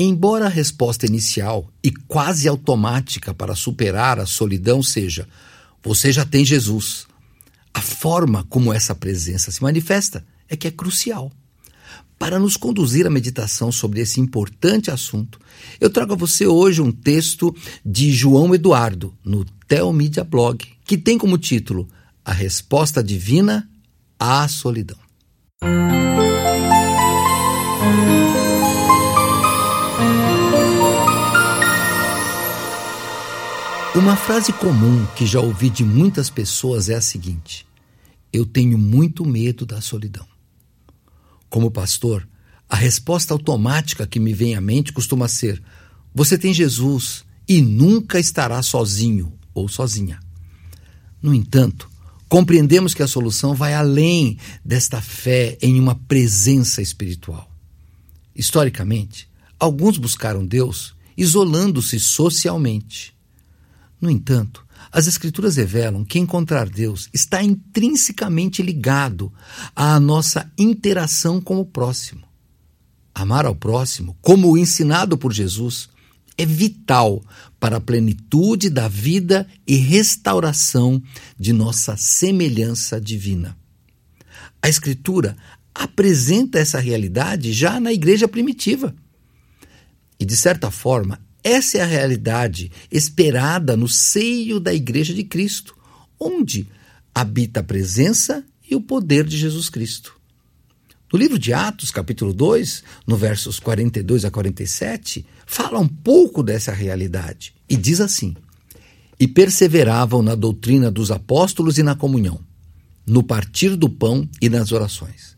Embora a resposta inicial e quase automática para superar a solidão seja: você já tem Jesus, a forma como essa presença se manifesta é que é crucial. Para nos conduzir à meditação sobre esse importante assunto, eu trago a você hoje um texto de João Eduardo, no Telmídia Blog, que tem como título A Resposta Divina à Solidão. Uma frase comum que já ouvi de muitas pessoas é a seguinte: Eu tenho muito medo da solidão. Como pastor, a resposta automática que me vem à mente costuma ser: Você tem Jesus e nunca estará sozinho ou sozinha. No entanto, compreendemos que a solução vai além desta fé em uma presença espiritual. Historicamente, alguns buscaram Deus isolando-se socialmente. No entanto, as Escrituras revelam que encontrar Deus está intrinsecamente ligado à nossa interação com o próximo. Amar ao próximo, como ensinado por Jesus, é vital para a plenitude da vida e restauração de nossa semelhança divina. A Escritura apresenta essa realidade já na igreja primitiva. E, de certa forma, essa é a realidade esperada no seio da Igreja de Cristo, onde habita a presença e o poder de Jesus Cristo. No livro de Atos, capítulo 2, no versos 42 a 47, fala um pouco dessa realidade e diz assim: E perseveravam na doutrina dos apóstolos e na comunhão, no partir do pão e nas orações.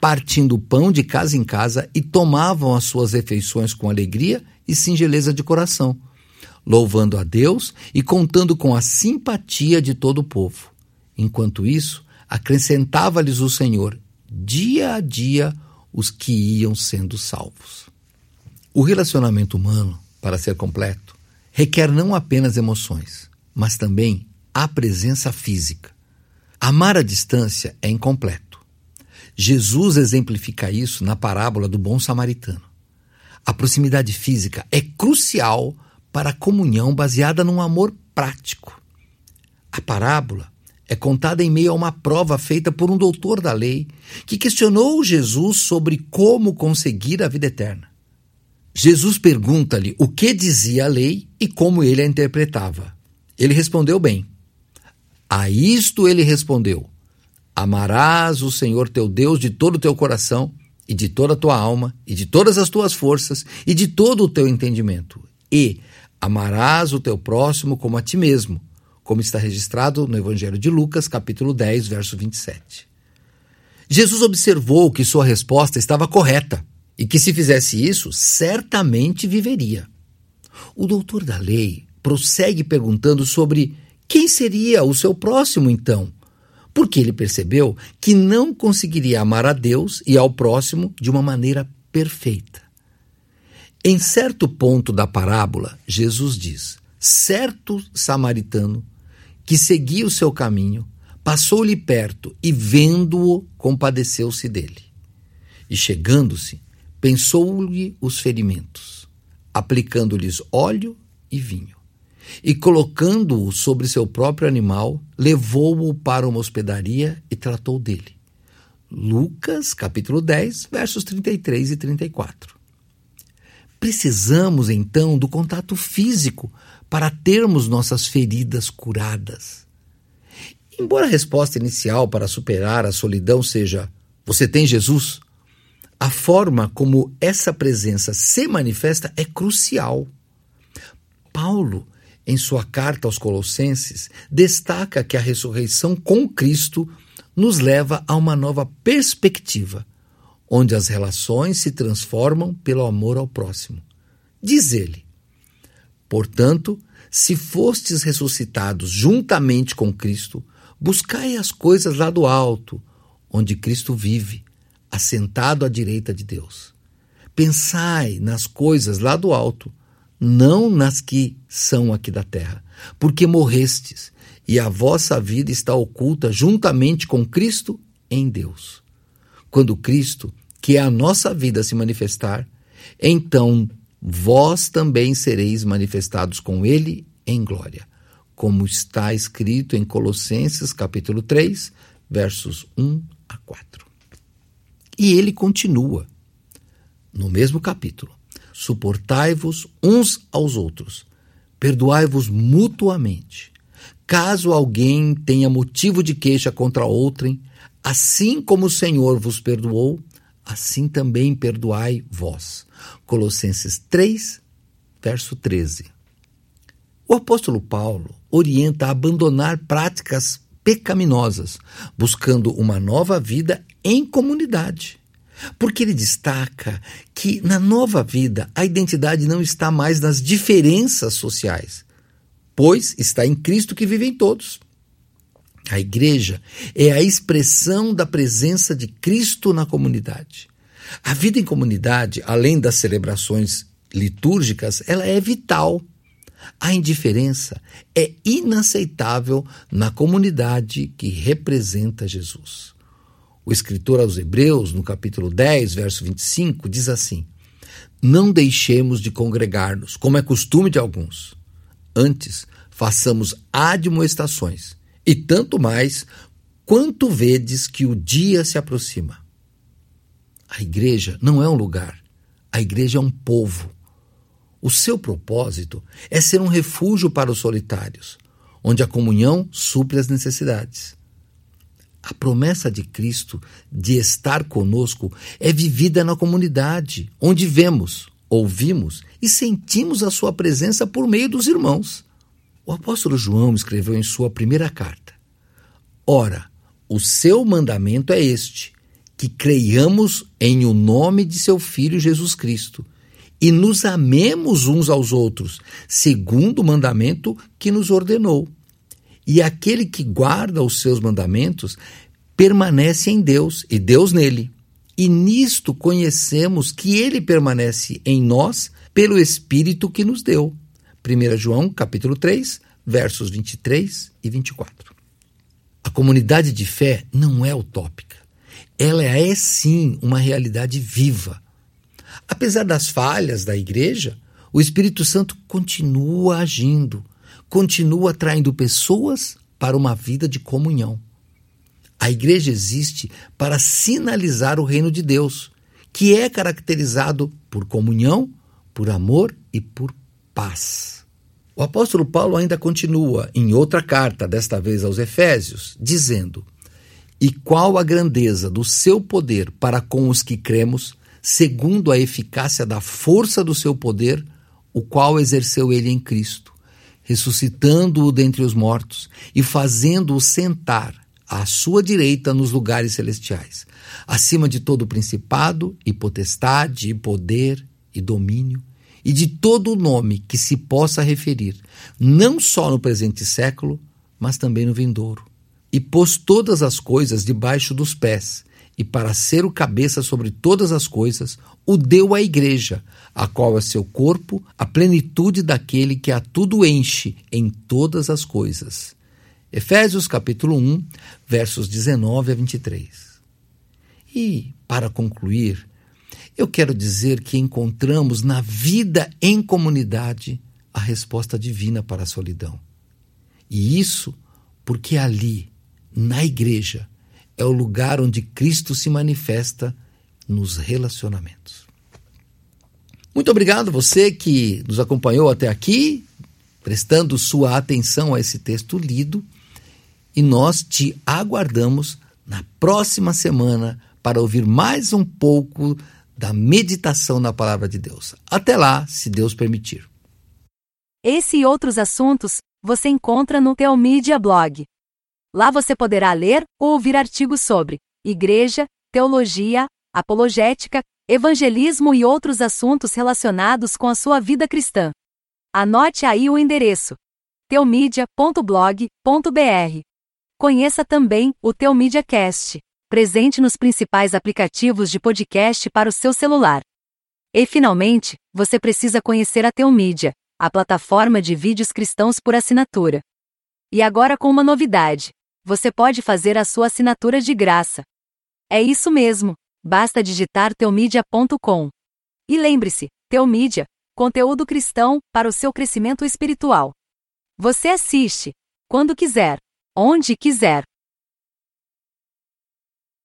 partindo pão de casa em casa e tomavam as suas refeições com alegria e singeleza de coração, louvando a Deus e contando com a simpatia de todo o povo. Enquanto isso, acrescentava-lhes o Senhor, dia a dia, os que iam sendo salvos. O relacionamento humano, para ser completo, requer não apenas emoções, mas também a presença física. Amar à distância é incompleto. Jesus exemplifica isso na parábola do bom samaritano. A proximidade física é crucial para a comunhão baseada num amor prático. A parábola é contada em meio a uma prova feita por um doutor da lei que questionou Jesus sobre como conseguir a vida eterna. Jesus pergunta-lhe o que dizia a lei e como ele a interpretava. Ele respondeu bem. A isto ele respondeu: Amarás o Senhor teu Deus de todo o teu coração, e de toda a tua alma, e de todas as tuas forças, e de todo o teu entendimento. E amarás o teu próximo como a ti mesmo, como está registrado no Evangelho de Lucas, capítulo 10, verso 27. Jesus observou que sua resposta estava correta e que, se fizesse isso, certamente viveria. O doutor da lei prossegue perguntando sobre quem seria o seu próximo, então, porque ele percebeu que não conseguiria amar a Deus e ao próximo de uma maneira perfeita. Em certo ponto da parábola, Jesus diz: certo samaritano que seguia o seu caminho passou-lhe perto e, vendo-o, compadeceu-se dele. E chegando-se, pensou-lhe os ferimentos, aplicando-lhes óleo e vinho e, colocando-o sobre seu próprio animal, levou-o para uma hospedaria e tratou dele. Lucas, capítulo 10, versos 33 e 34. Precisamos então do contato físico para termos nossas feridas curadas. Embora a resposta inicial para superar a solidão seja: Você tem Jesus? A forma como essa presença se manifesta é crucial. Paulo em sua carta aos Colossenses, destaca que a ressurreição com Cristo nos leva a uma nova perspectiva, onde as relações se transformam pelo amor ao próximo. Diz ele: Portanto, Se fostes ressuscitados juntamente com Cristo, buscai as coisas lá do alto, onde Cristo vive, assentado à direita de Deus. Pensai nas coisas lá do alto, não nas que são aqui da terra, porque morrestes, e a vossa vida está oculta juntamente com Cristo em Deus. Quando Cristo, que é a nossa vida, se manifestar, então vós também sereis manifestados com ele em glória, como está escrito em Colossenses capítulo 3, versos 1 a 4. E ele continua no mesmo capítulo: Suportai-vos uns aos outros, perdoai-vos mutuamente. Caso alguém tenha motivo de queixa contra outrem, assim como o Senhor vos perdoou, assim também perdoai vós. Colossenses 3, verso 13. O apóstolo Paulo orienta a abandonar práticas pecaminosas, buscando uma nova vida em comunidade. Porque ele destaca que na nova vida a identidade não está mais nas diferenças sociais, pois está em Cristo que vivem todos. A igreja é a expressão da presença de Cristo na comunidade. A vida em comunidade, além das celebrações litúrgicas, ela é vital. A indiferença é inaceitável na comunidade que representa Jesus. O escritor aos Hebreus, no capítulo 10, verso 25, diz assim: Não deixemos de congregar-nos, como é costume de alguns. Antes, façamos admoestações, e tanto mais quanto vedes que o dia se aproxima. A igreja não é um lugar, a igreja é um povo. O seu propósito é ser um refúgio para os solitários, onde a comunhão supre as necessidades. A promessa de Cristo de estar conosco é vivida na comunidade, onde vemos, ouvimos e sentimos a sua presença por meio dos irmãos. O apóstolo João escreveu em sua primeira carta: Ora, o seu mandamento é este: que creiamos em o nome de seu Filho Jesus Cristo e nos amemos uns aos outros, segundo o mandamento que nos ordenou. E aquele que guarda os seus mandamentos permanece em Deus e Deus nele. E nisto conhecemos que ele permanece em nós pelo Espírito que nos deu. 1 João, capítulo 3, versos 23 e 24. A comunidade de fé não é utópica. Ela é sim uma realidade viva. Apesar das falhas da igreja, o Espírito Santo continua agindo, continua atraindo pessoas para uma vida de comunhão. A igreja existe para sinalizar o reino de Deus, que é caracterizado por comunhão, por amor e por paz. O apóstolo Paulo ainda continua em outra carta, desta vez aos Efésios, dizendo: E qual a grandeza do seu poder para com os que cremos, segundo a eficácia da força do seu poder, o qual exerceu ele em Cristo, ressuscitando-o dentre os mortos e fazendo-o sentar à sua direita nos lugares celestiais, acima de todo principado e potestade e poder e domínio e de todo o nome que se possa referir, não só no presente século, mas também no vindouro. E pôs todas as coisas debaixo dos pés, e para ser o cabeça sobre todas as coisas, o deu à igreja, a qual é seu corpo, a plenitude daquele que a tudo enche em todas as coisas. Efésios capítulo 1, versos 19 a 23. E, para concluir, eu quero dizer que encontramos na vida em comunidade a resposta divina para a solidão. E isso porque ali, na igreja, é o lugar onde Cristo se manifesta nos relacionamentos. Muito obrigado você que nos acompanhou até aqui, prestando sua atenção a esse texto lido, e nós te aguardamos na próxima semana para ouvir mais um pouco da meditação na palavra de Deus. Até lá, se Deus permitir. Esse e outros assuntos você encontra no Teomídia Blog. Lá você poderá ler ou ouvir artigos sobre igreja, teologia, apologética, evangelismo e outros assuntos relacionados com a sua vida cristã. Anote aí o endereço teomídia.blog.br. Conheça também o Teomídia Cast, presente nos principais aplicativos de podcast para o seu celular. E finalmente, você precisa conhecer a Teomídia, a plataforma de vídeos cristãos por assinatura. E agora com uma novidade: você pode fazer a sua assinatura de graça. É isso mesmo, basta digitar teomídia.com. E lembre-se, Teomídia, conteúdo cristão para o seu crescimento espiritual. Você assiste, quando quiser, onde quiser